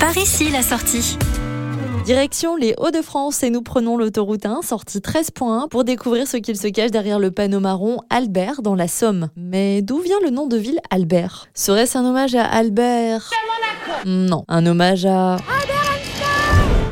Par ici la sortie. Direction les Hauts-de-France et nous prenons l'autoroute 1, sortie 13.1, pour découvrir ce qu'il se cache derrière le panneau marron Albert dans la Somme. Mais d'où vient le nom de ville Albert? Serait-ce un hommage à Albert? Non, un hommage à...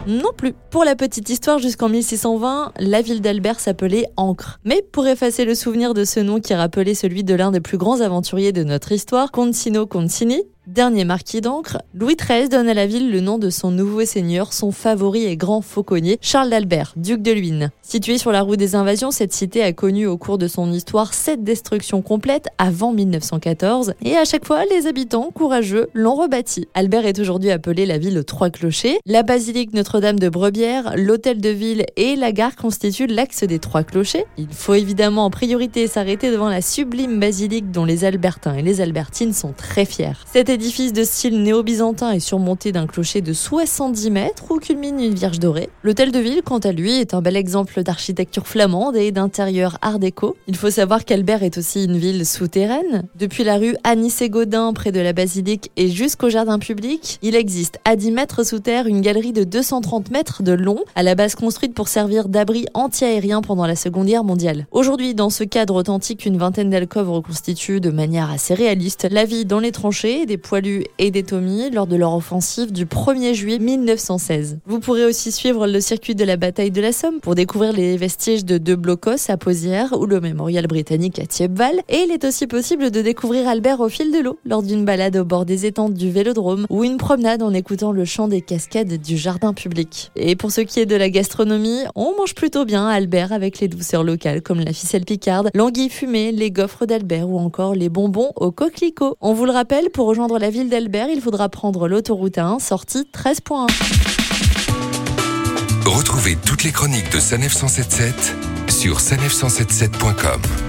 Non plus. Pour la petite histoire, jusqu'en 1620, la ville d'Albert s'appelait Ancre. Mais pour effacer le souvenir de ce nom qui rappelait celui de l'un des plus grands aventuriers de notre histoire, Concino Concini, Dernier marquis d'encre, Louis XIII donne à la ville le nom de son nouveau seigneur, son favori et grand fauconnier, Charles d'Albert, duc de Luynes. Située sur la route des invasions, cette cité a connu au cours de son histoire sept destructions complètes avant 1914 et à chaque fois, les habitants courageux l'ont rebâti. Albert est aujourd'hui appelé la ville aux trois clochers. La basilique Notre-Dame de Brebière, l'hôtel de ville et la gare constituent l'axe des trois clochers. Il faut évidemment en priorité s'arrêter devant la sublime basilique dont les Albertins et les Albertines sont très fiers. Édifice de style néo-byzantin est surmonté d'un clocher de 70 mètres où culmine une vierge dorée. L'hôtel de ville, quant à lui, est un bel exemple d'architecture flamande et d'intérieur art déco. Il faut savoir qu'Albert est aussi une ville souterraine. Depuis la rue Anis-et-Gaudin, près de la basilique, et jusqu'au jardin public, il existe à 10 mètres sous terre une galerie de 230 mètres de long, à la base construite pour servir d'abri anti-aérien pendant la Seconde Guerre mondiale. Aujourd'hui, dans ce cadre authentique, une vingtaine d'alcôves reconstituent de manière assez réaliste la vie dans les tranchées des poilus et des Tommy lors de leur offensive du 1er juillet 1916. Vous pourrez aussi suivre le circuit de la bataille de la Somme pour découvrir les vestiges de deux blocos à Posière ou le mémorial britannique à Thiepval. Et il est aussi possible de découvrir Albert au fil de l'eau lors d'une balade au bord des étangs du Vélodrome ou une promenade en écoutant le chant des cascades du jardin public. Et pour ce qui est de la gastronomie, on mange plutôt bien à Albert avec les douceurs locales comme la ficelle picarde, l'anguille fumée, les gaufres d'Albert ou encore les bonbons au coquelicot. On vous le rappelle, pour rejoindre la ville d'Albert, il faudra prendre l'autoroute 1, sortie 13.1. Retrouvez toutes les chroniques de Sanef 177 sur sanef177.com.